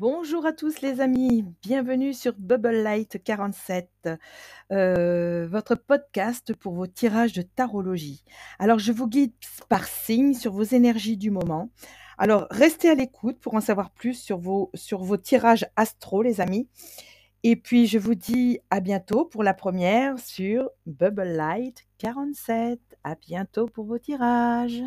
Bonjour à tous les amis, bienvenue sur Bubble Light 47, euh, votre podcast pour vos tirages de tarologie. Alors je vous guide par signe sur vos énergies du moment. Alors restez à l'écoute pour en savoir plus sur vos, sur vos tirages astro les amis. Et puis je vous dis à bientôt pour la première sur Bubble Light 47. À bientôt pour vos tirages.